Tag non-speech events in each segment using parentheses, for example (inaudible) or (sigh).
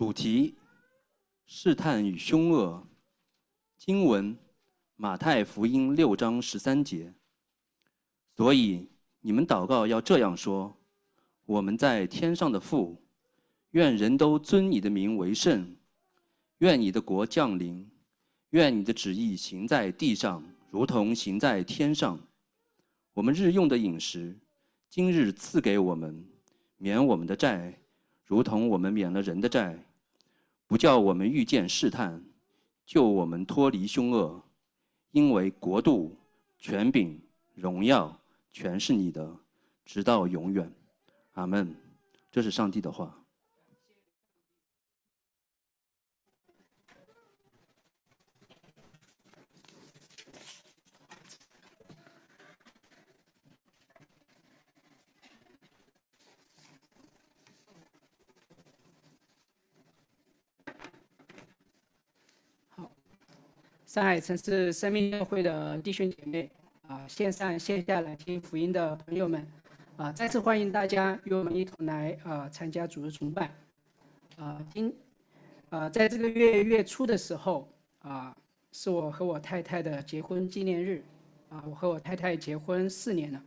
主题：试探与凶恶。经文：马太福音六章十三节。所以你们祷告要这样说：我们在天上的父，愿人都尊你的名为圣，愿你的国降临，愿你的旨意行在地上，如同行在天上。我们日用的饮食，今日赐给我们，免我们的债，如同我们免了人的债。不叫我们遇见试探，救我们脱离凶恶，因为国度、权柄、荣耀，全是你的，直到永远。阿门。这是上帝的话。上海城市生命教会的弟兄姐妹啊，线上线下来听福音的朋友们啊，再次欢迎大家与我们一同来啊参加主日崇拜啊。今啊，在这个月月初的时候啊，是我和我太太的结婚纪念日啊。我和我太太结婚四年了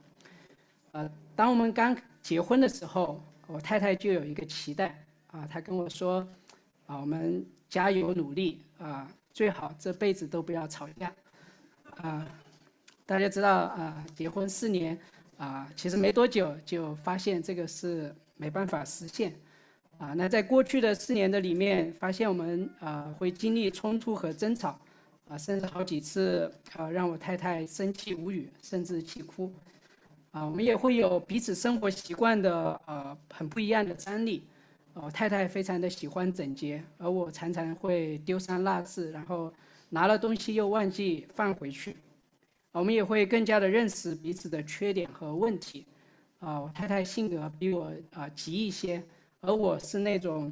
啊。当我们刚结婚的时候，我太太就有一个期待啊，她跟我说啊，我们加油努力啊。最好这辈子都不要吵架，啊，大家知道啊，结婚四年啊，其实没多久就发现这个是没办法实现，啊，那在过去的四年的里面，发现我们啊会经历冲突和争吵，啊，甚至好几次啊让我太太生气无语，甚至气哭，啊，我们也会有彼此生活习惯的啊很不一样的张力。我太太非常的喜欢整洁，而我常常会丢三落四，然后拿了东西又忘记放回去。我们也会更加的认识彼此的缺点和问题。啊，我太太性格比我啊急一些，而我是那种，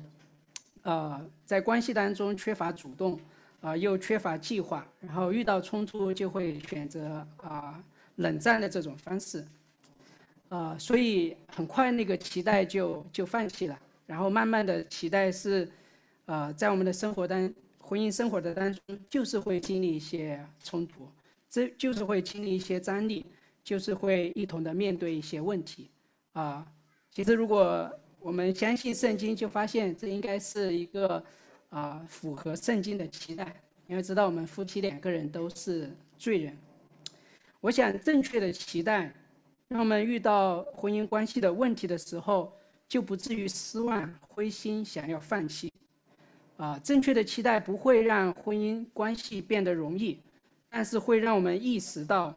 呃，在关系当中缺乏主动，啊，又缺乏计划，然后遇到冲突就会选择啊冷战的这种方式。啊，所以很快那个期待就就放弃了。然后慢慢的期待是，呃，在我们的生活当婚姻生活的当中，就是会经历一些冲突，这就是会经历一些张力，就是会一同的面对一些问题，啊，其实如果我们相信圣经，就发现这应该是一个啊符合圣经的期待，因为知道我们夫妻两个人都是罪人，我想正确的期待，让我们遇到婚姻关系的问题的时候。就不至于失望、灰心，想要放弃。啊，正确的期待不会让婚姻关系变得容易，但是会让我们意识到，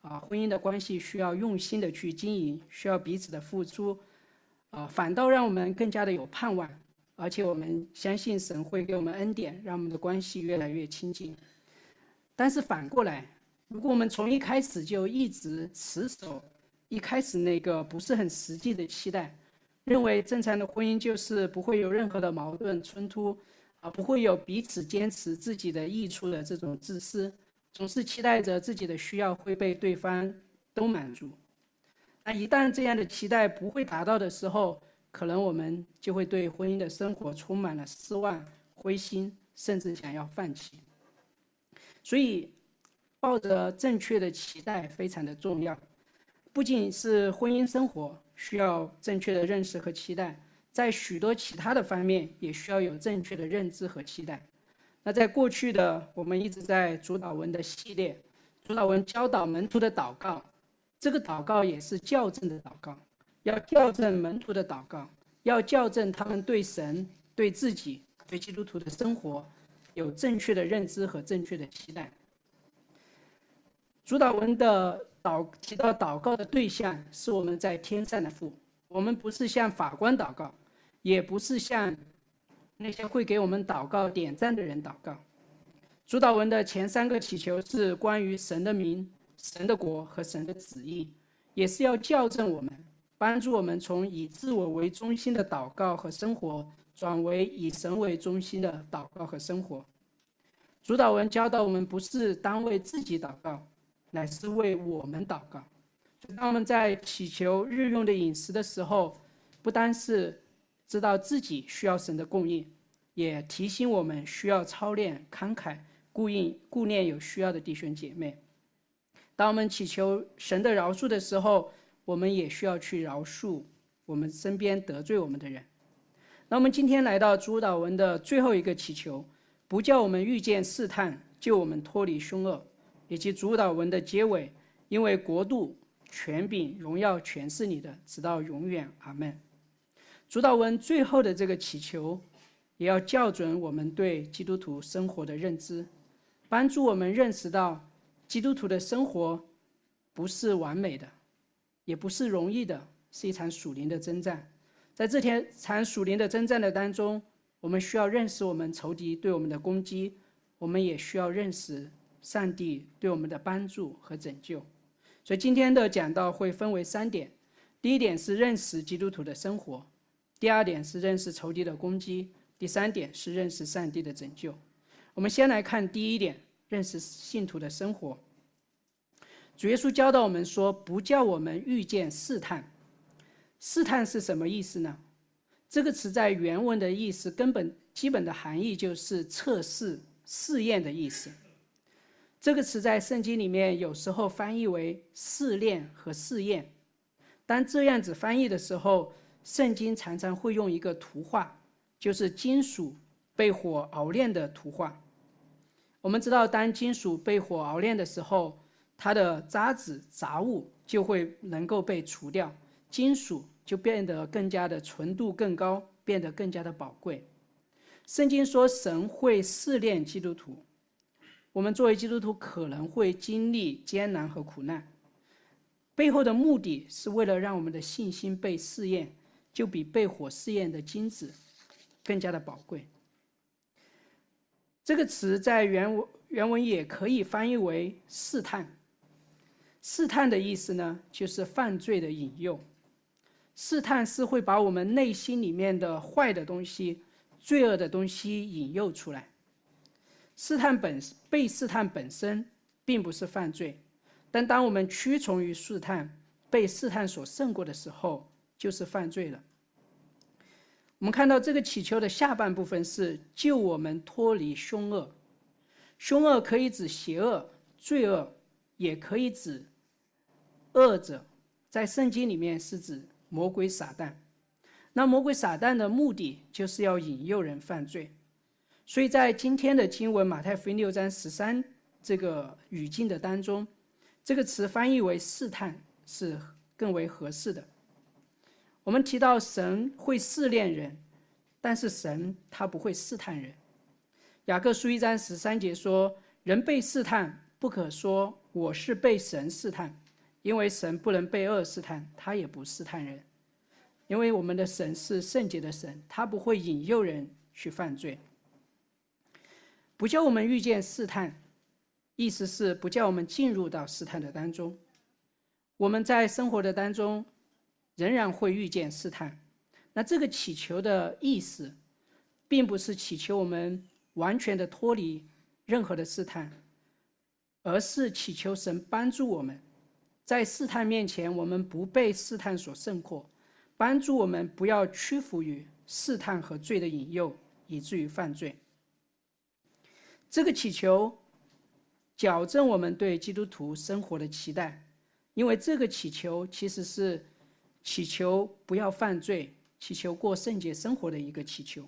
啊，婚姻的关系需要用心的去经营，需要彼此的付出。啊，反倒让我们更加的有盼望，而且我们相信神会给我们恩典，让我们的关系越来越亲近。但是反过来，如果我们从一开始就一直持守一开始那个不是很实际的期待，认为正常的婚姻就是不会有任何的矛盾冲突，啊，不会有彼此坚持自己的益处的这种自私，总是期待着自己的需要会被对方都满足。那一旦这样的期待不会达到的时候，可能我们就会对婚姻的生活充满了失望、灰心，甚至想要放弃。所以，抱着正确的期待非常的重要，不仅是婚姻生活。需要正确的认识和期待，在许多其他的方面也需要有正确的认知和期待。那在过去的我们一直在主导文的系列，主导文教导门徒的祷告，这个祷告也是校正的祷告，要校正门徒的祷告，要校正他们对神、对自己、对基督徒的生活有正确的认知和正确的期待。主导文的。祷提到祷告的对象是我们在天上的父，我们不是向法官祷告，也不是向那些会给我们祷告点赞的人祷告。主导文的前三个祈求是关于神的名、神的国和神的旨意，也是要校正我们，帮助我们从以自我为中心的祷告和生活，转为以神为中心的祷告和生活。主导文教导我们，不是单为自己祷告。乃是为我们祷告。当我们在祈求日用的饮食的时候，不单是知道自己需要神的供应，也提醒我们需要操练慷慨，顾应顾念有需要的弟兄姐妹。当我们祈求神的饶恕的时候，我们也需要去饶恕我们身边得罪我们的人。那我们今天来到主导文的最后一个祈求，不叫我们遇见试探，救我们脱离凶恶，以及主导文的结尾，因为国度、权柄、荣耀全是你的，直到永远。阿门。主导文最后的这个祈求，也要校准我们对基督徒生活的认知，帮助我们认识到。基督徒的生活不是完美的，也不是容易的，是一场属灵的征战。在这天场属灵的征战的当中，我们需要认识我们仇敌对我们的攻击，我们也需要认识上帝对我们的帮助和拯救。所以今天的讲道会分为三点：第一点是认识基督徒的生活；第二点是认识仇敌的攻击；第三点是认识上帝的拯救。我们先来看第一点。认识信徒的生活。主耶稣教导我们说：“不叫我们遇见试探。”试探是什么意思呢？这个词在原文的意思，根本基本的含义就是测试、试验的意思。这个词在圣经里面有时候翻译为试炼和试验。当这样子翻译的时候，圣经常常会用一个图画，就是金属被火熬炼的图画。我们知道，当金属被火熬炼的时候，它的渣子、杂物就会能够被除掉，金属就变得更加的纯度更高，变得更加的宝贵。圣经说，神会试炼基督徒。我们作为基督徒，可能会经历艰难和苦难，背后的目的是为了让我们的信心被试验，就比被火试验的金子更加的宝贵。这个词在原文原文也可以翻译为试探。试探的意思呢，就是犯罪的引诱。试探是会把我们内心里面的坏的东西、罪恶的东西引诱出来。试探本被试探本身并不是犯罪，但当我们屈从于试探、被试探所胜过的时候，就是犯罪了。我们看到这个祈求的下半部分是救我们脱离凶恶，凶恶可以指邪恶、罪恶，也可以指恶者，在圣经里面是指魔鬼撒旦。那魔鬼撒旦的目的就是要引诱人犯罪，所以在今天的经文马太福音六章十三这个语境的当中，这个词翻译为试探是更为合适的。我们提到神会试炼人，但是神他不会试探人。雅各书一章十三节说：“人被试探，不可说我是被神试探，因为神不能被恶试探，他也不试探人。因为我们的神是圣洁的神，他不会引诱人去犯罪。不叫我们遇见试探，意思是不叫我们进入到试探的当中。我们在生活的当中。”仍然会遇见试探，那这个祈求的意思，并不是祈求我们完全的脱离任何的试探，而是祈求神帮助我们，在试探面前，我们不被试探所胜过，帮助我们不要屈服于试探和罪的引诱，以至于犯罪。这个祈求矫正我们对基督徒生活的期待，因为这个祈求其实是。祈求不要犯罪，祈求过圣洁生活的一个祈求。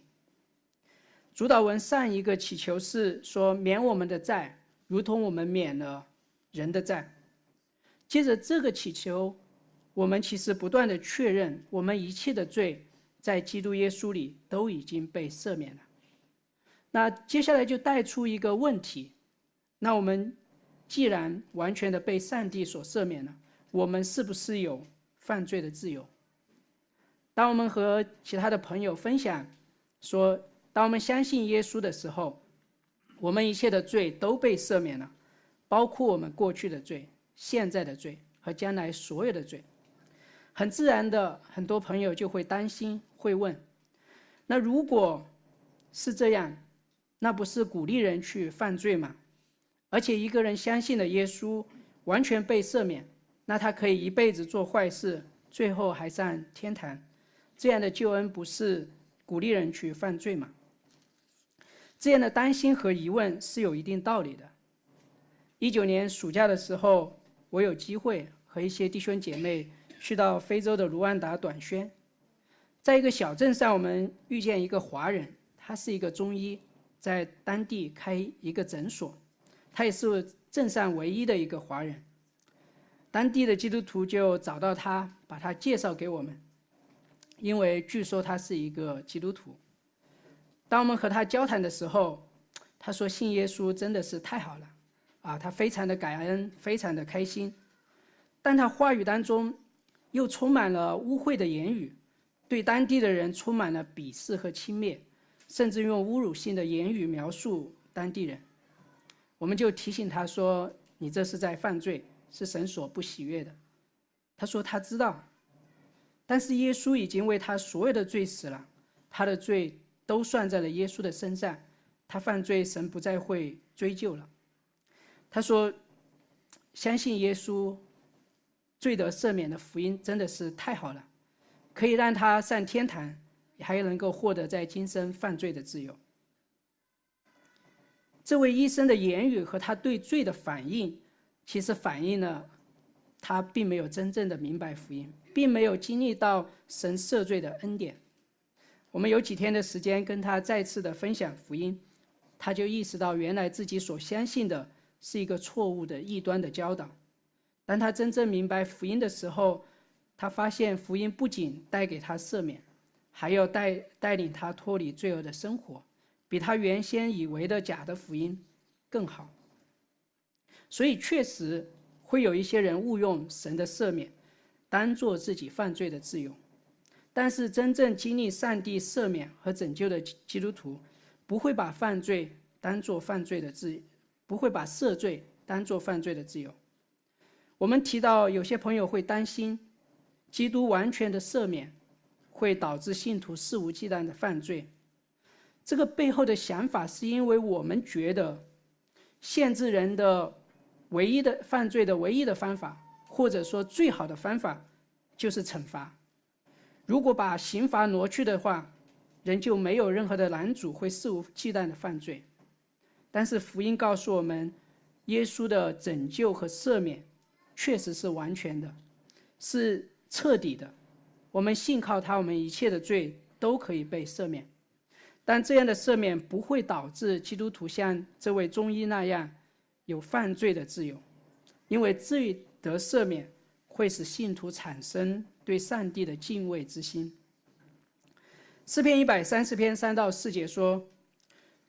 主导文上一个祈求是说免我们的债，如同我们免了人的债。接着这个祈求，我们其实不断的确认，我们一切的罪在基督耶稣里都已经被赦免了。那接下来就带出一个问题：那我们既然完全的被上帝所赦免了，我们是不是有？犯罪的自由。当我们和其他的朋友分享说，当我们相信耶稣的时候，我们一切的罪都被赦免了，包括我们过去的罪、现在的罪和将来所有的罪。很自然的，很多朋友就会担心，会问：那如果是这样，那不是鼓励人去犯罪吗？而且一个人相信了耶稣，完全被赦免。那他可以一辈子做坏事，最后还上天堂，这样的救恩不是鼓励人去犯罪吗？这样的担心和疑问是有一定道理的。一九年暑假的时候，我有机会和一些弟兄姐妹去到非洲的卢旺达短宣，在一个小镇上，我们遇见一个华人，他是一个中医，在当地开一个诊所，他也是镇上唯一的一个华人。当地的基督徒就找到他，把他介绍给我们，因为据说他是一个基督徒。当我们和他交谈的时候，他说信耶稣真的是太好了，啊，他非常的感恩，非常的开心。但他话语当中又充满了污秽的言语，对当地的人充满了鄙视和轻蔑，甚至用侮辱性的言语描述当地人。我们就提醒他说：“你这是在犯罪。”是神所不喜悦的。他说他知道，但是耶稣已经为他所有的罪死了，他的罪都算在了耶稣的身上，他犯罪，神不再会追究了。他说，相信耶稣，罪得赦免的福音真的是太好了，可以让他上天堂，还能够获得在今生犯罪的自由。这位医生的言语和他对罪的反应。其实反映了，他并没有真正的明白福音，并没有经历到神赦罪的恩典。我们有几天的时间跟他再次的分享福音，他就意识到原来自己所相信的是一个错误的异端的教导。当他真正明白福音的时候，他发现福音不仅带给他赦免，还要带带领他脱离罪恶的生活，比他原先以为的假的福音更好。所以确实会有一些人误用神的赦免，当做自己犯罪的自由。但是真正经历上帝赦免和拯救的基督徒，不会把犯罪当做犯罪的自，不会把赦罪当做犯罪的自由。我们提到有些朋友会担心，基督完全的赦免会导致信徒肆无忌惮的犯罪。这个背后的想法是因为我们觉得限制人的。唯一的犯罪的唯一的方法，或者说最好的方法，就是惩罚。如果把刑罚挪去的话，人就没有任何的拦阻会肆无忌惮的犯罪。但是福音告诉我们，耶稣的拯救和赦免确实是完全的，是彻底的。我们信靠他，我们一切的罪都可以被赦免。但这样的赦免不会导致基督徒像这位中医那样。有犯罪的自由，因为罪得赦免会使信徒产生对上帝的敬畏之心。诗篇一百三十篇三到四节说：“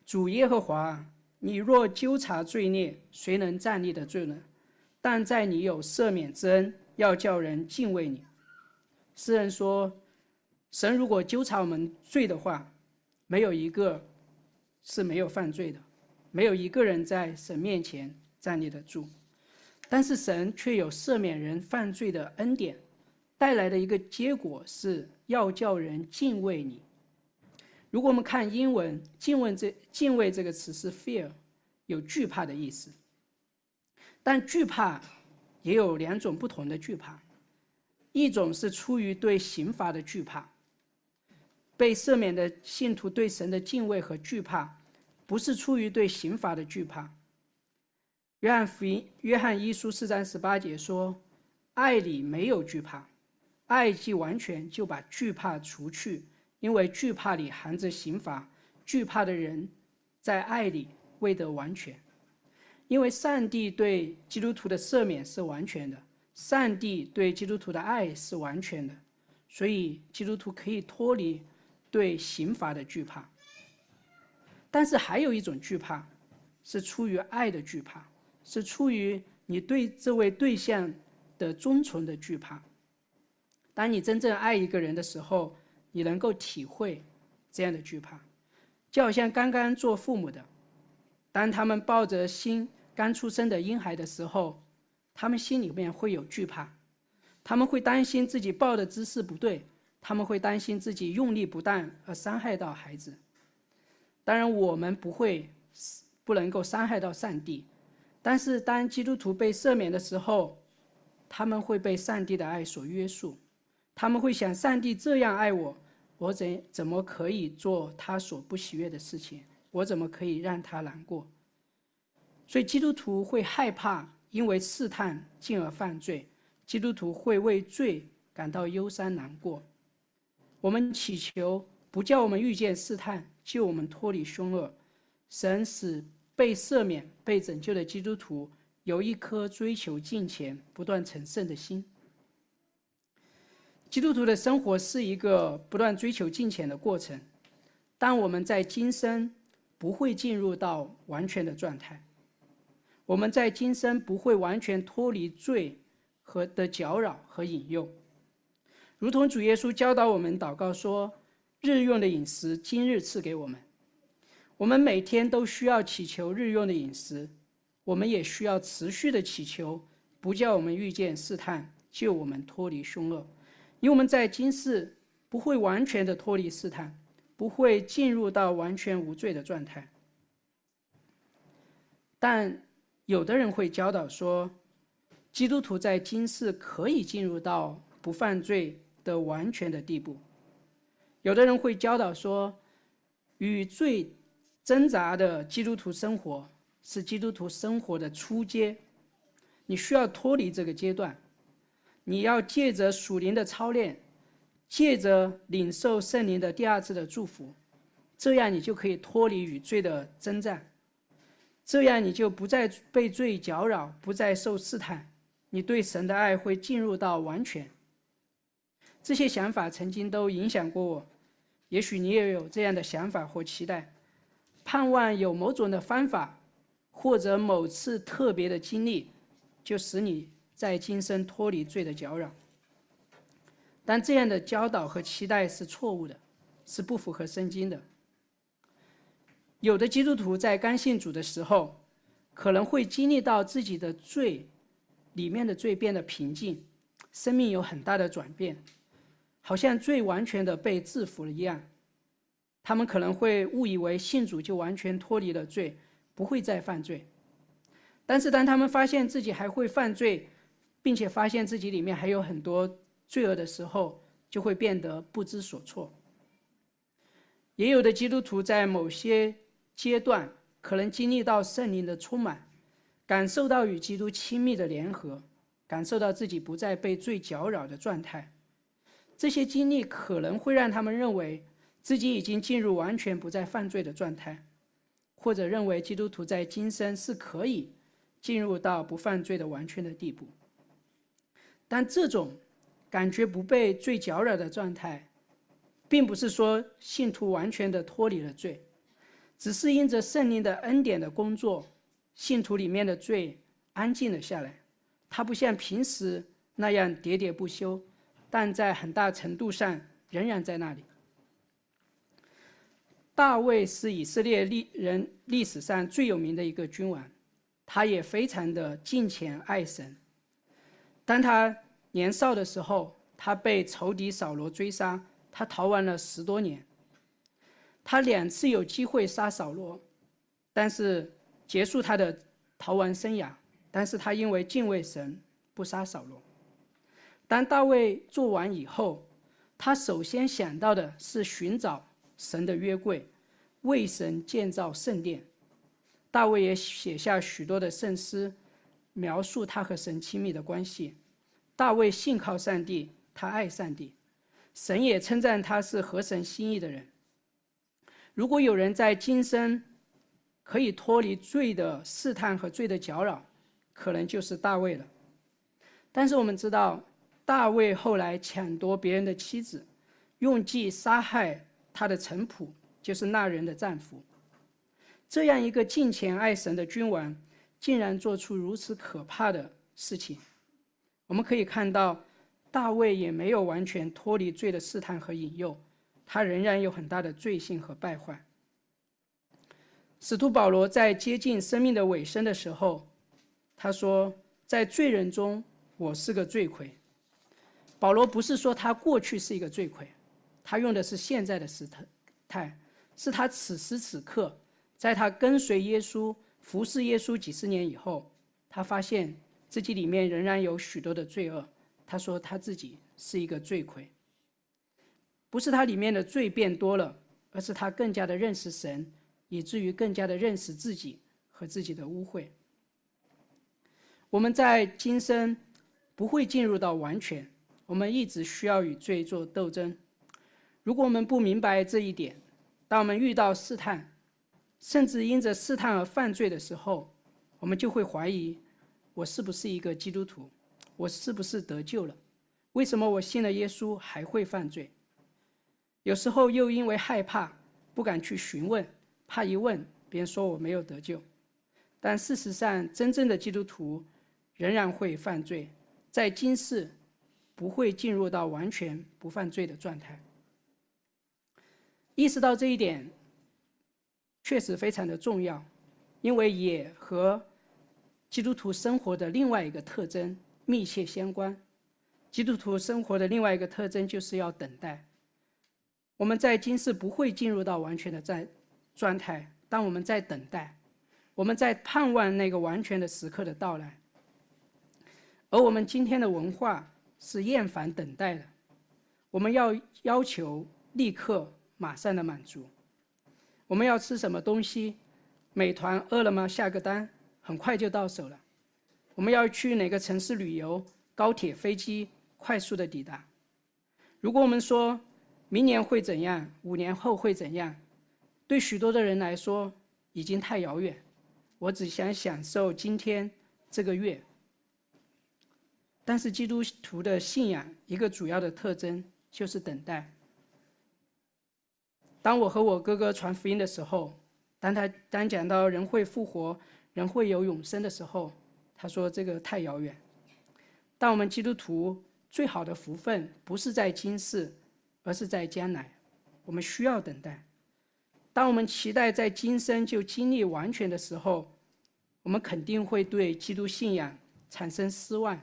主耶和华，你若纠察罪孽，谁能站立得住呢？但在你有赦免之恩，要叫人敬畏你。”诗人说：“神如果纠察我们罪的话，没有一个是没有犯罪的。”没有一个人在神面前站立得住，但是神却有赦免人犯罪的恩典，带来的一个结果是要叫人敬畏你。如果我们看英文“敬畏”这“敬畏”这个词是 “fear”，有惧怕的意思。但惧怕也有两种不同的惧怕，一种是出于对刑罚的惧怕，被赦免的信徒对神的敬畏和惧怕。不是出于对刑罚的惧怕。约翰福音约翰一书四章十八节说：“爱里没有惧怕，爱既完全，就把惧怕除去，因为惧怕里含着刑罚。惧怕的人，在爱里未得完全。因为上帝对基督徒的赦免是完全的，上帝对基督徒的爱是完全的，所以基督徒可以脱离对刑罚的惧怕。”但是还有一种惧怕，是出于爱的惧怕，是出于你对这位对象的忠诚的惧怕。当你真正爱一个人的时候，你能够体会这样的惧怕，就好像刚刚做父母的，当他们抱着新刚出生的婴孩的时候，他们心里面会有惧怕，他们会担心自己抱的姿势不对，他们会担心自己用力不当而伤害到孩子。当然，我们不会不能够伤害到上帝，但是当基督徒被赦免的时候，他们会被上帝的爱所约束，他们会想：上帝这样爱我，我怎怎么可以做他所不喜悦的事情？我怎么可以让他难过？所以基督徒会害怕因为试探进而犯罪，基督徒会为罪感到忧伤难过。我们祈求不叫我们遇见试探，救我们脱离凶恶。神使被赦免、被拯救的基督徒有一颗追求金钱、不断成圣的心。基督徒的生活是一个不断追求金钱的过程，但我们在今生不会进入到完全的状态。我们在今生不会完全脱离罪和的搅扰和引诱，如同主耶稣教导我们祷告说：“日用的饮食，今日赐给我们。”我们每天都需要祈求日用的饮食，我们也需要持续的祈求，不叫我们遇见试探，救我们脱离凶恶。因为我们在今世不会完全的脱离试探，不会进入到完全无罪的状态。但有的人会教导说，基督徒在今世可以进入到不犯罪的完全的地步。有的人会教导说，与罪挣扎的基督徒生活是基督徒生活的初阶，你需要脱离这个阶段。你要借着属灵的操练，借着领受圣灵的第二次的祝福，这样你就可以脱离与罪的征战，这样你就不再被罪搅扰，不再受试探，你对神的爱会进入到完全。这些想法曾经都影响过我，也许你也有这样的想法或期待，盼望有某种的方法，或者某次特别的经历，就使你。在今生脱离罪的搅扰，但这样的教导和期待是错误的，是不符合圣经的。有的基督徒在刚信主的时候，可能会经历到自己的罪里面的罪变得平静，生命有很大的转变，好像罪完全的被制服了一样。他们可能会误以为信主就完全脱离了罪，不会再犯罪。但是当他们发现自己还会犯罪，并且发现自己里面还有很多罪恶的时候，就会变得不知所措。也有的基督徒在某些阶段可能经历到圣灵的充满，感受到与基督亲密的联合，感受到自己不再被罪搅扰的状态。这些经历可能会让他们认为自己已经进入完全不再犯罪的状态，或者认为基督徒在今生是可以进入到不犯罪的完全的地步。但这种感觉不被罪搅扰的状态，并不是说信徒完全的脱离了罪，只是因着圣灵的恩典的工作，信徒里面的罪安静了下来。他不像平时那样喋喋不休，但在很大程度上仍然在那里。大卫是以色列历人历史上最有名的一个君王，他也非常的敬虔爱神。当他年少的时候，他被仇敌扫罗追杀，他逃亡了十多年。他两次有机会杀扫罗，但是结束他的逃亡生涯。但是他因为敬畏神，不杀扫罗。当大卫做完以后，他首先想到的是寻找神的约柜，为神建造圣殿。大卫也写下许多的圣诗。描述他和神亲密的关系。大卫信靠上帝，他爱上帝，神也称赞他是合神心意的人。如果有人在今生可以脱离罪的试探和罪的搅扰，可能就是大卫了。但是我们知道，大卫后来抢夺别人的妻子，用计杀害他的臣仆，就是那人的丈夫。这样一个敬虔爱神的君王。竟然做出如此可怕的事情，我们可以看到，大卫也没有完全脱离罪的试探和引诱，他仍然有很大的罪性和败坏。使徒保罗在接近生命的尾声的时候，他说：“在罪人中，我是个罪魁。”保罗不是说他过去是一个罪魁，他用的是现在的时态，是他此时此刻，在他跟随耶稣。服侍耶稣几十年以后，他发现自己里面仍然有许多的罪恶。他说他自己是一个罪魁，不是他里面的罪变多了，而是他更加的认识神，以至于更加的认识自己和自己的污秽。我们在今生不会进入到完全，我们一直需要与罪做斗争。如果我们不明白这一点，当我们遇到试探，甚至因着试探而犯罪的时候，我们就会怀疑：我是不是一个基督徒？我是不是得救了？为什么我信了耶稣还会犯罪？有时候又因为害怕，不敢去询问，怕一问别人说我没有得救。但事实上，真正的基督徒。仍然会犯罪，在今世不会进入到完全不犯罪的状态。意识到这一点，确实非常的重要，因为也和基督徒生活的另外一个特征密切相关。基督徒生活的另外一个特征就是要等待。我们在今世不会进入到完全的在状态，当我们在等待，我们在盼望那个完全的时刻的到来。而我们今天的文化是厌烦等待的，我们要要求立刻、马上的满足。我们要吃什么东西，美团、饿了么下个单，很快就到手了。我们要去哪个城市旅游，高铁、飞机快速的抵达。如果我们说明年会怎样，五年后会怎样，对许多的人来说已经太遥远。我只想享受今天这个月。但是基督徒的信仰一个主要的特征就是等待。当我和我哥哥传福音的时候，当他当讲到人会复活、人会有永生的时候，他说这个太遥远。但我们基督徒最好的福分不是在今世，而是在将来。我们需要等待。当我们期待在今生就经历完全的时候，我们肯定会对基督信仰产生失望。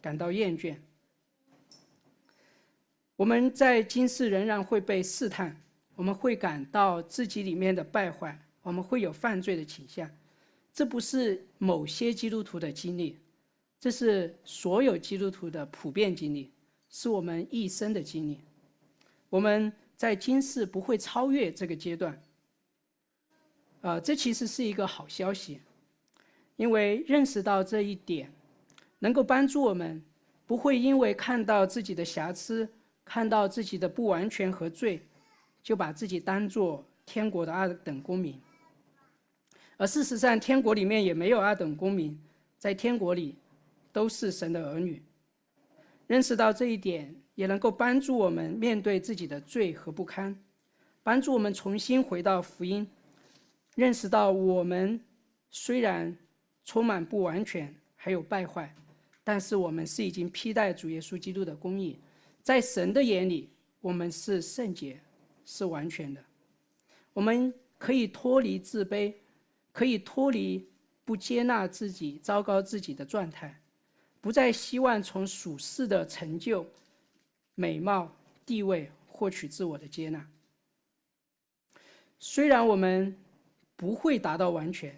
感到厌倦，我们在今世仍然会被试探，我们会感到自己里面的败坏，我们会有犯罪的倾向。这不是某些基督徒的经历，这是所有基督徒的普遍经历，是我们一生的经历。我们在今世不会超越这个阶段，呃，这其实是一个好消息，因为认识到这一点。能够帮助我们，不会因为看到自己的瑕疵，看到自己的不完全和罪，就把自己当做天国的二等公民。而事实上，天国里面也没有二等公民，在天国里，都是神的儿女。认识到这一点，也能够帮助我们面对自己的罪和不堪，帮助我们重新回到福音，认识到我们虽然充满不完全，还有败坏。但是我们是已经披戴主耶稣基督的公义，在神的眼里，我们是圣洁，是完全的。我们可以脱离自卑，可以脱离不接纳自己、糟糕自己的状态，不再希望从属世的成就、美貌、地位获取自我的接纳。虽然我们不会达到完全，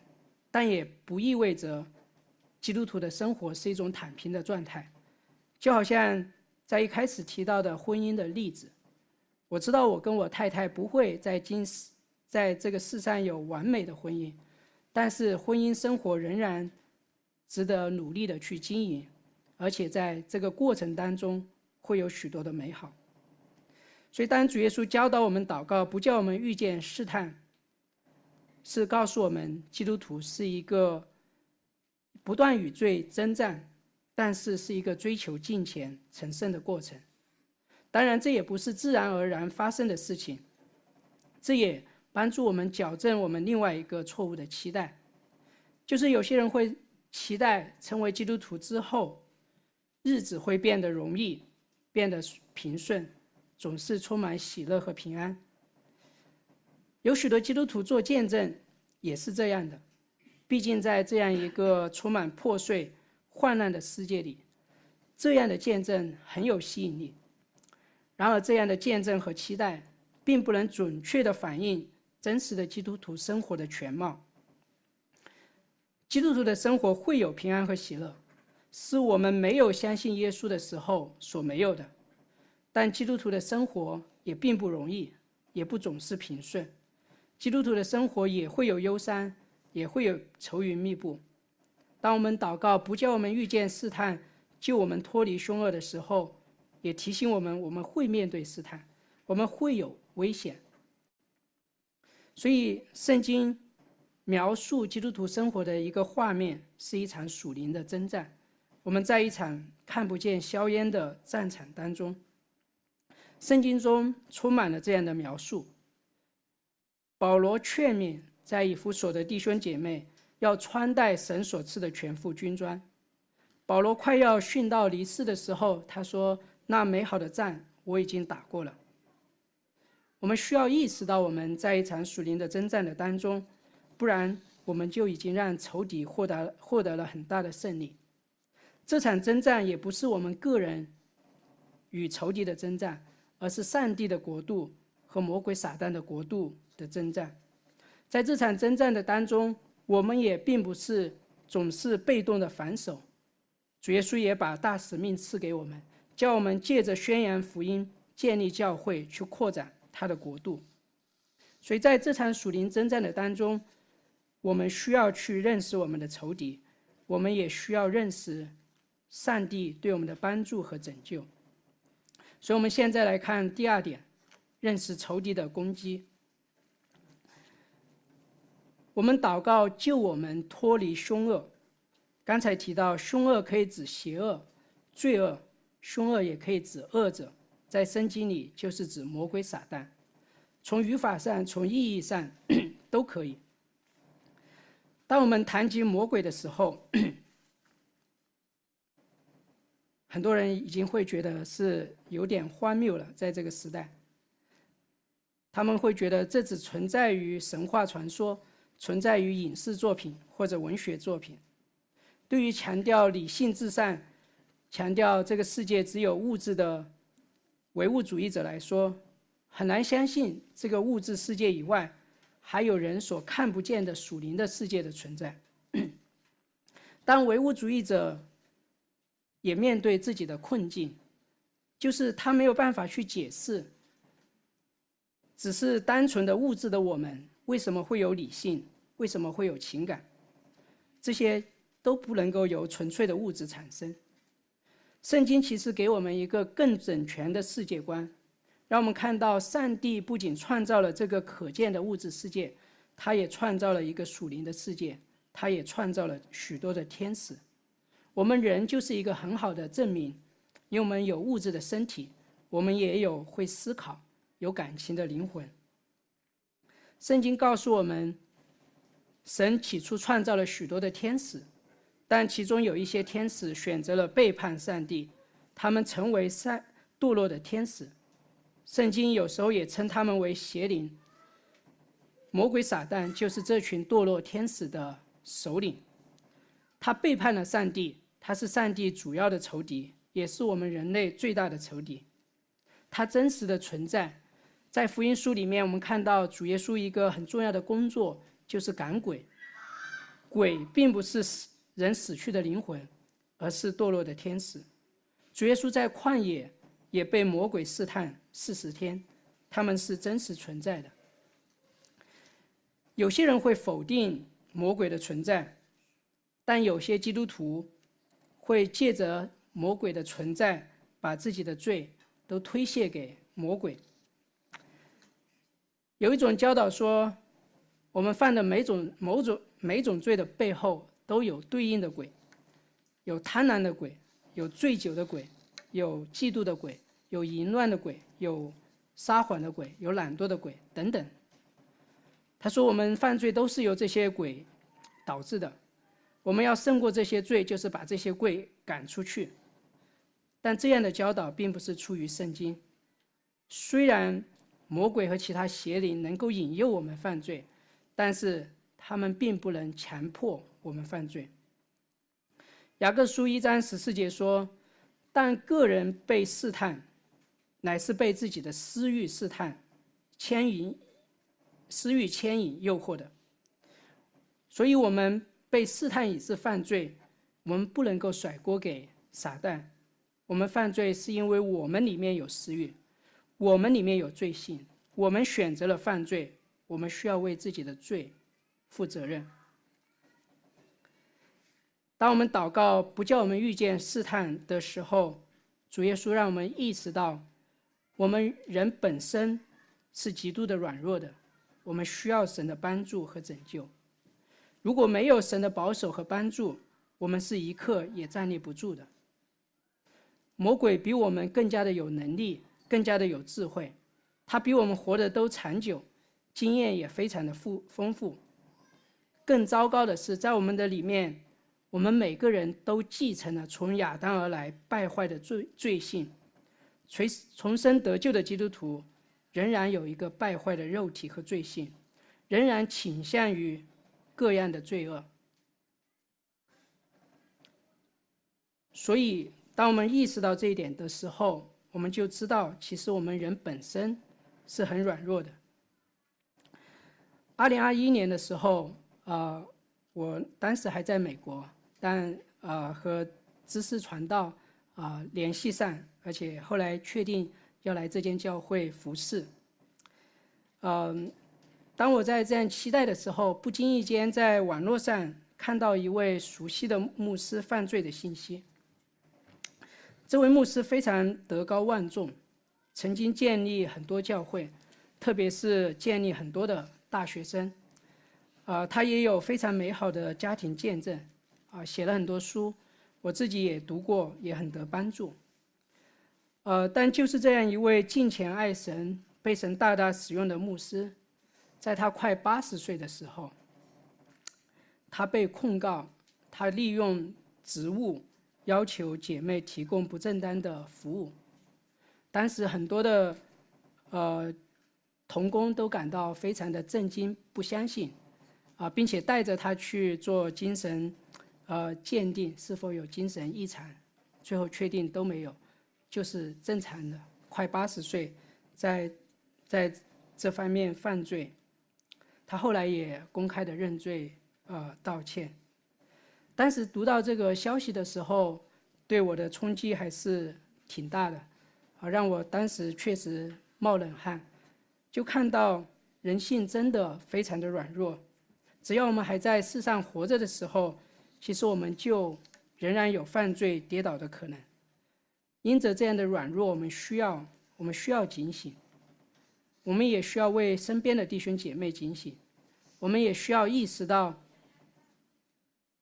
但也不意味着。基督徒的生活是一种躺平的状态，就好像在一开始提到的婚姻的例子。我知道我跟我太太不会在今世在这个世上有完美的婚姻，但是婚姻生活仍然值得努力的去经营，而且在这个过程当中会有许多的美好。所以，当主耶稣教导我们祷告，不叫我们遇见试探，是告诉我们基督徒是一个。不断与罪征战，但是是一个追求金钱成圣的过程。当然，这也不是自然而然发生的事情。这也帮助我们矫正我们另外一个错误的期待，就是有些人会期待成为基督徒之后，日子会变得容易，变得平顺，总是充满喜乐和平安。有许多基督徒做见证，也是这样的。毕竟，在这样一个充满破碎、患难的世界里，这样的见证很有吸引力。然而，这样的见证和期待，并不能准确地反映真实的基督徒生活的全貌。基督徒的生活会有平安和喜乐，是我们没有相信耶稣的时候所没有的。但基督徒的生活也并不容易，也不总是平顺。基督徒的生活也会有忧伤，也会有愁云密布。当我们祷告不叫我们遇见试探，救我们脱离凶恶的时候，也提醒我们我们会面对试探，我们会有危险。所以，圣经描述基督徒生活的一个画面是一场属灵的征战。我们在一场看不见硝烟的战场当中。圣经中充满了这样的描述。保罗劝勉在以弗所的弟兄姐妹要穿戴神所赐的全副军装。保罗快要殉道离世的时候，他说：“那美好的战我已经打过了。”我们需要意识到我们在一场属灵的征战的当中，不然我们就已经让仇敌获得获得了很大的胜利。这场征战也不是我们个人与仇敌的征战。而是上帝的国度和魔鬼撒旦的国度的征战，在这场征战的当中，我们也并不是总是被动的防守。主耶稣也把大使命赐给我们，叫我们借着宣扬福音、建立教会，去扩展他的国度。所以，在这场属灵征战的当中，我们需要去认识我们的仇敌，我们也需要认识上帝对我们的帮助和拯救。所以，我们现在来看第二点，认识仇敌的攻击。我们祷告救我们脱离凶恶。刚才提到，凶恶可以指邪恶、罪恶，凶恶也可以指恶者，在圣经里就是指魔鬼撒旦。从语法上，从意义上 (coughs) 都可以。当我们谈及魔鬼的时候，(coughs) 很多人已经会觉得是有点荒谬了，在这个时代，他们会觉得这只存在于神话传说，存在于影视作品或者文学作品。对于强调理性至上、强调这个世界只有物质的唯物主义者来说，很难相信这个物质世界以外还有人所看不见的属灵的世界的存在。(coughs) 当唯物主义者。也面对自己的困境，就是他没有办法去解释，只是单纯的物质的我们为什么会有理性，为什么会有情感，这些都不能够由纯粹的物质产生。圣经其实给我们一个更整全的世界观，让我们看到上帝不仅创造了这个可见的物质世界，他也创造了一个属灵的世界，他也创造了许多的天使。我们人就是一个很好的证明，因为我们有物质的身体，我们也有会思考、有感情的灵魂。圣经告诉我们，神起初创造了许多的天使，但其中有一些天使选择了背叛上帝，他们成为善堕落的天使。圣经有时候也称他们为邪灵。魔鬼撒旦就是这群堕落天使的首领，他背叛了上帝。他是上帝主要的仇敌，也是我们人类最大的仇敌。他真实的存在，在福音书里面，我们看到主耶稣一个很重要的工作就是赶鬼。鬼并不是死人死去的灵魂，而是堕落的天使。主耶稣在旷野也被魔鬼试探四十天，他们是真实存在的。有些人会否定魔鬼的存在，但有些基督徒。会借着魔鬼的存在，把自己的罪都推卸给魔鬼。有一种教导说，我们犯的每种某种每种罪的背后都有对应的鬼，有贪婪的鬼，有醉酒的鬼，有嫉妒的鬼，有淫乱的鬼，有撒谎的鬼，有懒惰的鬼等等。他说，我们犯罪都是由这些鬼导致的。我们要胜过这些罪，就是把这些鬼赶出去。但这样的教导并不是出于圣经。虽然魔鬼和其他邪灵能够引诱我们犯罪，但是他们并不能强迫我们犯罪。雅各书一章十四节说：“但个人被试探，乃是被自己的私欲试探、牵引、私欲牵引、诱惑的。”所以，我们。被试探已是犯罪，我们不能够甩锅给撒旦。我们犯罪是因为我们里面有私欲，我们里面有罪性，我们选择了犯罪，我们需要为自己的罪负责任。当我们祷告不叫我们遇见试探的时候，主耶稣让我们意识到，我们人本身是极度的软弱的，我们需要神的帮助和拯救。如果没有神的保守和帮助，我们是一刻也站立不住的。魔鬼比我们更加的有能力，更加的有智慧，他比我们活得都长久，经验也非常的富丰富。更糟糕的是，在我们的里面，我们每个人都继承了从亚当而来败坏的罪罪性。垂重生得救的基督徒，仍然有一个败坏的肉体和罪性，仍然倾向于各样的罪恶。所以。当我们意识到这一点的时候，我们就知道，其实我们人本身是很软弱的。二零二一年的时候，啊，我当时还在美国，但啊和知识传道啊联系上，而且后来确定要来这间教会服侍。嗯，当我在这样期待的时候，不经意间在网络上看到一位熟悉的牧师犯罪的信息。这位牧师非常德高望重，曾经建立很多教会，特别是建立很多的大学生。啊，他也有非常美好的家庭见证，啊，写了很多书，我自己也读过，也很得帮助。呃，但就是这样一位敬虔爱神、被神大大使用的牧师，在他快八十岁的时候，他被控告，他利用职务。要求姐妹提供不正当的服务，当时很多的呃童工都感到非常的震惊，不相信啊，并且带着他去做精神呃鉴定，是否有精神异常，最后确定都没有，就是正常的。快八十岁，在在这方面犯罪，他后来也公开的认罪呃道歉。当时读到这个消息的时候，对我的冲击还是挺大的，啊，让我当时确实冒冷汗，就看到人性真的非常的软弱，只要我们还在世上活着的时候，其实我们就仍然有犯罪跌倒的可能。因着这样的软弱，我们需要我们需要警醒，我们也需要为身边的弟兄姐妹警醒，我们也需要意识到。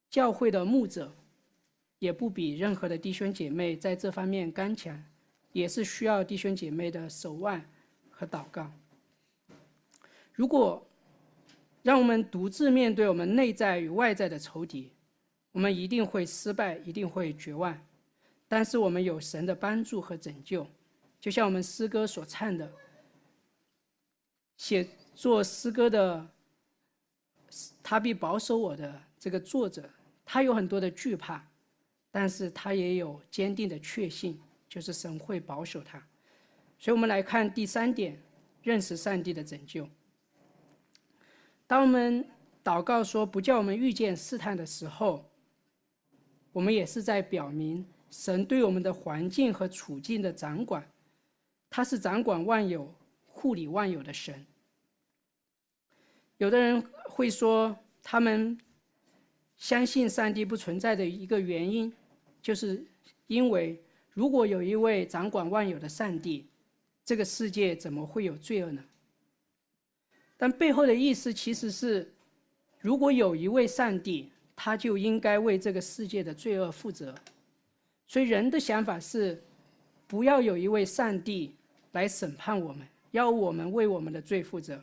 教会的牧者也不比任何的弟兄姐妹在这方面刚强，也是需要弟兄姐妹的守望和祷告。如果让我们独自面对我们内在与外在的仇敌，我们一定会失败，一定会绝望。但是我们有神的帮助和拯救，就像我们诗歌所唱的，写作诗歌的，他必保守我的这个作者。他有很多的惧怕，但是他也有坚定的确信，就是神会保守他。所以，我们来看第三点，认识上帝的拯救。当我们祷告说不叫我们遇见试探的时候，我们也是在表明神对我们的环境和处境的掌管，他是掌管万有、护理万有的神。有的人会说，他们。相信上帝不存在的一个原因，就是因为如果有一位掌管万有的上帝，这个世界怎么会有罪恶呢？但背后的意思其实是，如果有一位上帝，他就应该为这个世界的罪恶负责。所以人的想法是，不要有一位上帝来审判我们，要我们为我们的罪负责。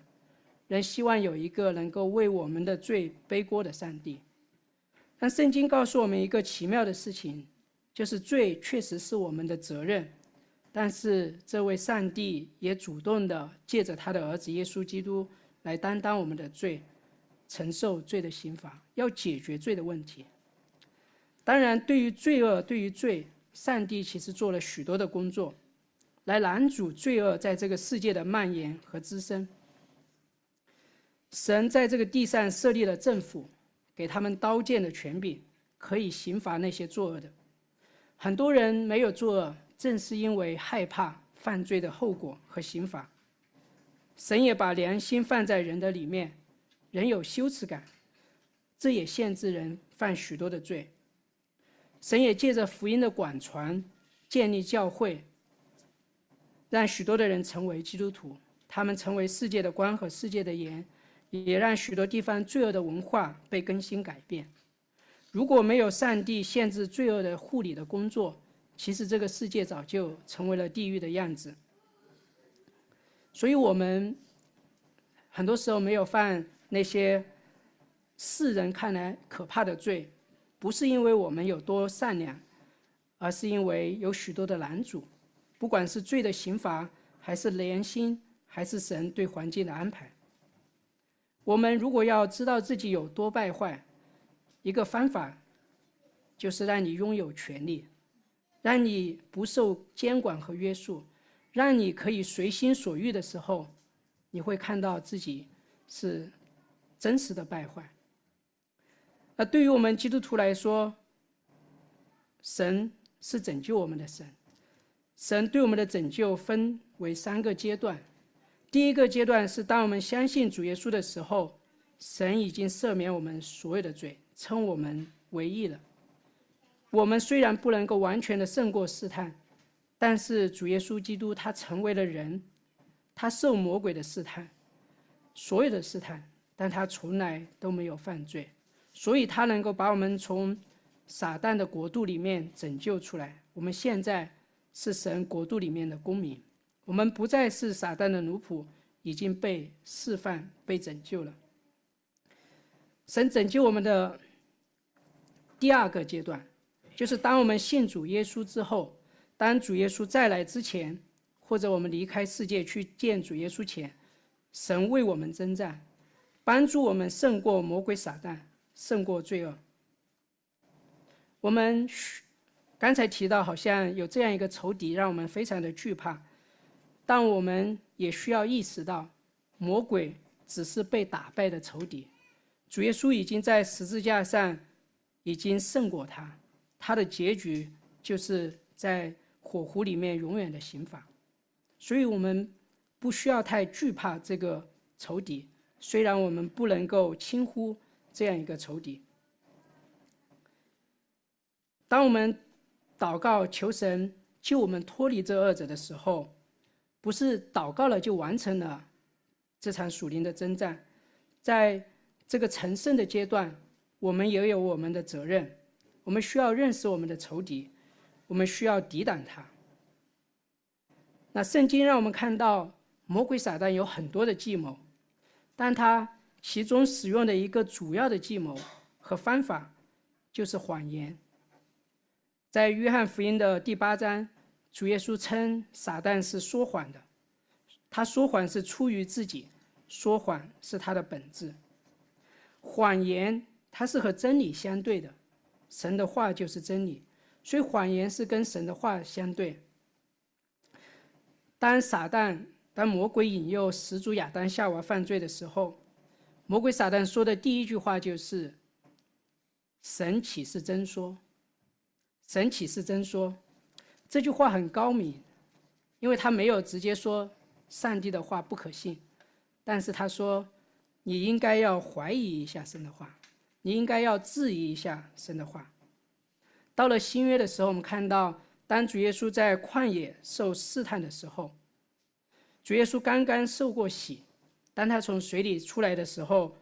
人希望有一个能够为我们的罪背锅的上帝。但圣经告诉我们一个奇妙的事情，就是罪确实是我们的责任，但是这位上帝也主动的借着他的儿子耶稣基督来担当我们的罪，承受罪的刑罚，要解决罪的问题。当然，对于罪恶，对于罪，上帝其实做了许多的工作，来拦阻罪恶在这个世界的蔓延和滋生。神在这个地上设立了政府。给他们刀剑的权柄，可以刑罚那些作恶的。很多人没有作恶，正是因为害怕犯罪的后果和刑罚。神也把良心放在人的里面，人有羞耻感，这也限制人犯许多的罪。神也借着福音的广传，建立教会，让许多的人成为基督徒，他们成为世界的光和世界的盐，也让许多地方罪恶的文化被更新改变。如果没有上帝限制罪恶的护理的工作，其实这个世界早就成为了地狱的样子。所以，我们很多时候没有犯那些世人看来可怕的罪，不是因为我们有多善良，而是因为有许多的拦阻，不管是罪的刑罚，还是良心，还是神对环境的安排。我们如果要知道自己有多败坏，一个方法，就是让你拥有权利，让你不受监管和约束，让你可以随心所欲的时候，你会看到自己是真实的败坏。那对于我们基督徒来说，神是拯救我们的神，神对我们的拯救分为三个阶段。第一个阶段是当我们相信主耶稣的时候，神已经赦免我们所有的罪。称我们为义了。我们虽然不能够完全的胜过试探，但是主耶稣基督他成为了人，他受魔鬼的试探，所有的试探，但他从来都没有犯罪，所以他能够把我们从撒旦的国度里面拯救出来。我们现在是神国度里面的公民，我们不再是撒旦的奴仆，已经被释放、被拯救了。神拯救我们的。第二个阶段，就是当我们信主耶稣之后，当主耶稣再来之前，或者我们离开世界去见主耶稣前，神为我们征战，帮助我们胜过魔鬼撒旦，胜过罪恶。我们需刚才提到，好像有这样一个仇敌，让我们非常的惧怕，但我们也需要意识到，魔鬼只是被打败的仇敌，主耶稣已经在十字架上。已经胜过他，他的结局就是在火湖里面永远的刑罚，所以我们不需要太惧怕这个仇敌，虽然我们不能够轻忽这样一个仇敌。当我们祷告求神救我们脱离这二者的时候，不是祷告了就完成了这场属灵的征战，在这个成圣的阶段。我们也有我们的责任，我们需要认识我们的仇敌，我们需要抵挡他。那圣经让我们看到，魔鬼撒旦有很多的计谋，但他其中使用的一个主要的计谋和方法，就是谎言。在约翰福音的第八章，主耶稣称撒旦是说谎的，他说谎是出于自己，说谎是他的本质，谎言。它是和真理相对的，神的话就是真理，所以谎言是跟神的话相对。当撒旦、当魔鬼引诱始祖亚当夏娃犯罪的时候，魔鬼撒旦说的第一句话就是：“神岂是真说？神启示真说？”这句话很高明，因为他没有直接说上帝的话不可信，但是他说：“你应该要怀疑一下神的话。”你应该要质疑一下神的话。到了新约的时候，我们看到，当主耶稣在旷野受试探的时候，主耶稣刚刚受过洗，当他从水里出来的时候，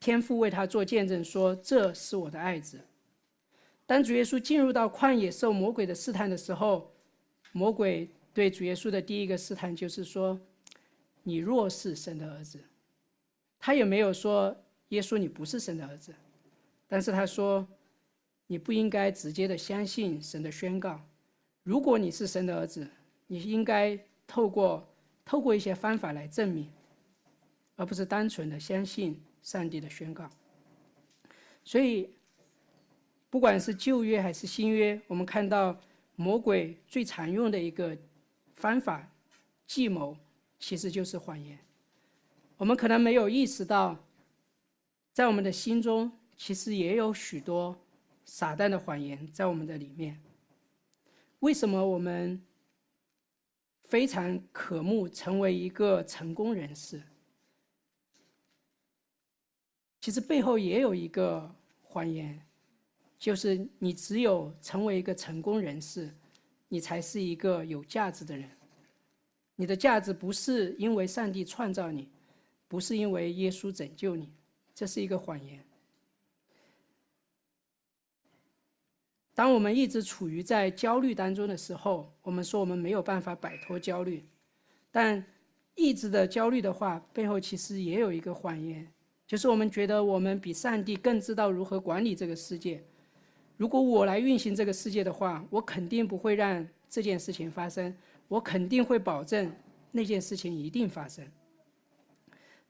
天父为他做见证说：“这是我的爱子。”当主耶稣进入到旷野受魔鬼的试探的时候，魔鬼对主耶稣的第一个试探就是说：“你若是神的儿子。”他也没有说。耶稣，你不是神的儿子，但是他说，你不应该直接的相信神的宣告。如果你是神的儿子，你应该透过透过一些方法来证明，而不是单纯的相信上帝的宣告。所以，不管是旧约还是新约，我们看到魔鬼最常用的一个方法、计谋，其实就是谎言。我们可能没有意识到。在我们的心中，其实也有许多撒旦的谎言在我们的里面。为什么我们非常渴慕成为一个成功人士。其实背后也有一个谎言，就是你只有成为一个成功人士，你才是一个有价值的人。你的价值不是因为上帝创造你，不是因为耶稣拯救你，这是一个谎言。当我们一直处于在焦虑当中的时候，我们说我们没有办法摆脱焦虑，但一直的焦虑的话，背后其实也有一个谎言。就是我们觉得我们比上帝更知道如何管理这个世界。如果我来运行这个世界的话，我肯定不会让这件事情发生，我肯定会保证那件事情一定发生。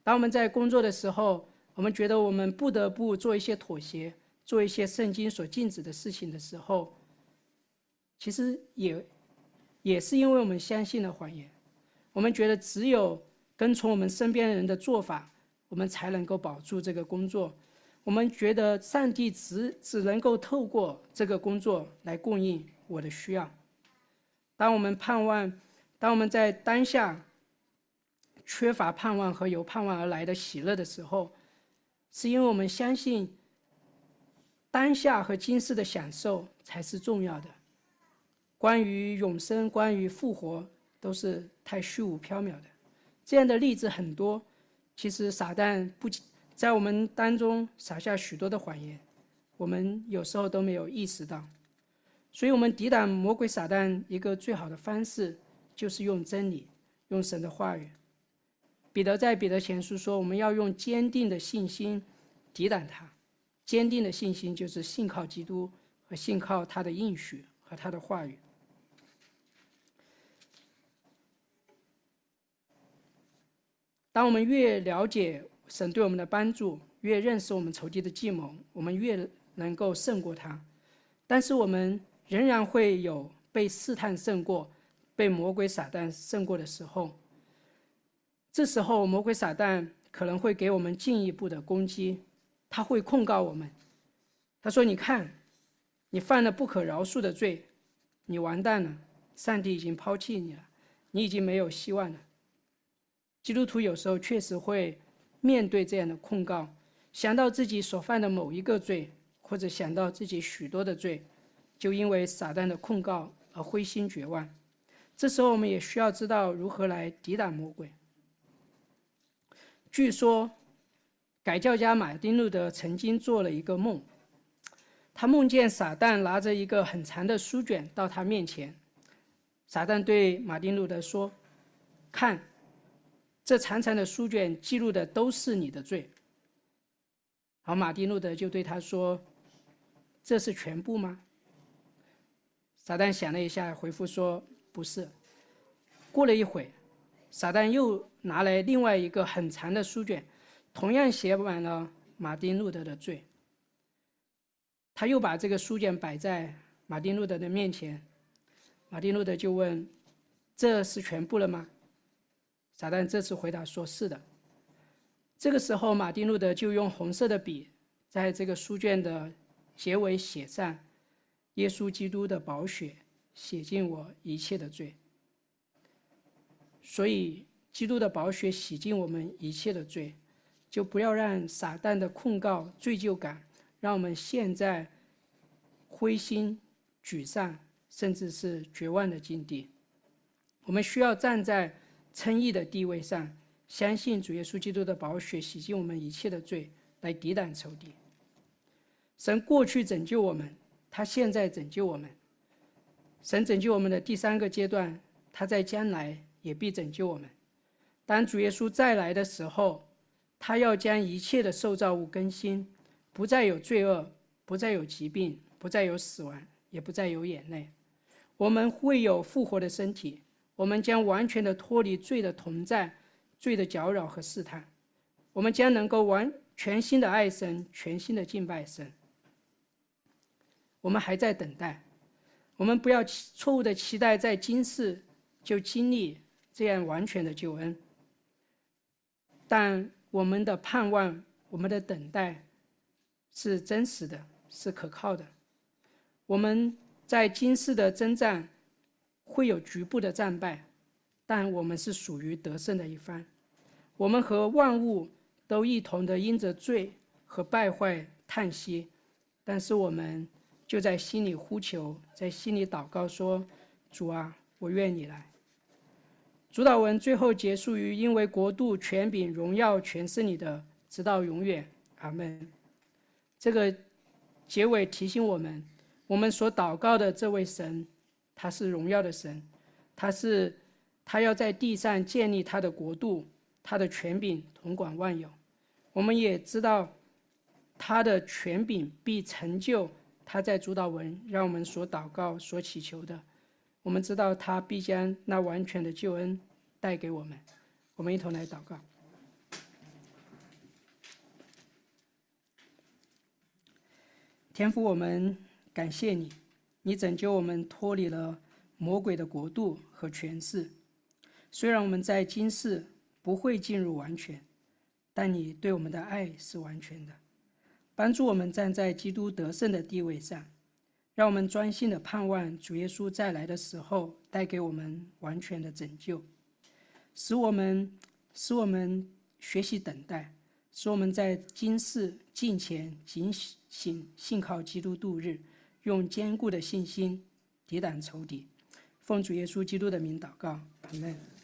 当我们在工作的时候，我们觉得我们不得不做一些妥协，做一些圣经所禁止的事情的时候，其实也也是因为我们相信了谎言。我们觉得只有跟从我们身边人的做法。我们才能够保住这个工作。我们觉得上帝只只能够透过这个工作来供应我的需要。当我们盼望，当我们在当下缺乏盼望和由盼望而来的喜乐的时候，是因为我们相信当下和今世的享受才是重要的。关于永生，关于复活，都是太虚无缥缈的。这样的例子很多。其实撒旦不在我们当中撒下许多的谎言，我们有时候都没有意识到。所以，我们抵挡魔鬼撒旦一个最好的方式，就是用真理，用神的话语。彼得在彼得前书说：“我们要用坚定的信心抵挡他。坚定的信心就是信靠基督和信靠他的应许和他的话语。”当我们越了解神对我们的帮助，越认识我们仇敌的计谋，我们越能够胜过他。但是我们仍然会有被试探胜过、被魔鬼撒旦胜过的时候。这时候，魔鬼撒旦可能会给我们进一步的攻击，他会控告我们。他说：“你看，你犯了不可饶恕的罪，你完蛋了，上帝已经抛弃你了，你已经没有希望了。”基督徒有时候确实会面对这样的控告，想到自己所犯的某一个罪，或者想到自己许多的罪，就因为撒旦的控告而灰心绝望。这时候，我们也需要知道如何来抵挡魔鬼。据说，改教家马丁路德曾经做了一个梦，他梦见撒旦拿着一个很长的书卷到他面前，撒旦对马丁路德说：“看。”这长长的书卷记录的都是你的罪。而马丁路德就对他说：“这是全部吗？”撒旦想了一下，回复说：“不是。”过了一会，撒旦又拿来另外一个很长的书卷，同样写满了马丁路德的罪。他又把这个书卷摆在马丁路德的面前，马丁路德就问：“这是全部了吗？”撒旦这次回答说：“是的。”这个时候，马丁路德就用红色的笔，在这个书卷的结尾写上：“耶稣基督的宝血洗净我一切的罪。”所以，基督的宝血洗净我们一切的罪，就不要让撒旦的控告、罪疚感，让我们陷在灰心、沮丧，甚至是绝望的境地。我们需要站在。称义的地位上，相信主耶稣基督的宝血洗净我们一切的罪，来抵挡仇敌。神过去拯救我们，他现在拯救我们。神拯救我们的第三个阶段，他在将来也必拯救我们。当主耶稣再来的时候，他要将一切的受造物更新，不再有罪恶，不再有疾病，不再有死亡，也不再有眼泪。我们会有复活的身体。我们将完全的脱离罪的同在、罪的搅扰和试探，我们将能够完全新的爱神、全新的敬拜神。我们还在等待，我们不要错误的期待在今世就经历这样完全的救恩。但我们的盼望、我们的等待是真实的，是可靠的。我们在今世的征战。会有局部的战败，但我们是属于得胜的一方。我们和万物都一同的因着罪和败坏叹息，但是我们就在心里呼求，在心里祷告说：“主啊，我愿你来。”主导文最后结束于：“因为国度、权柄、荣耀全是你的，直到永远。”阿门。这个结尾提醒我们，我们所祷告的这位神，他是荣耀的神，他是他要在地上建立他的国度。他的权柄统管万有，我们也知道，他的权柄必成就他在主导文让我们所祷告、所祈求的。我们知道他必将那完全的救恩带给我们。我们一同来祷告。天父，我们感谢你，你拯救我们脱离了魔鬼的国度和权势。虽然我们在今世。不会进入完全，但你对我们的爱是完全的，帮助我们站在基督得胜的地位上，让我们专心的盼望主耶稣再来的时候带给我们完全的拯救，使我们使我们学习等待，使我们在今世敬前警醒信靠基督度日，用坚固的信心抵挡仇敌。奉主耶稣基督的名祷告，阿门。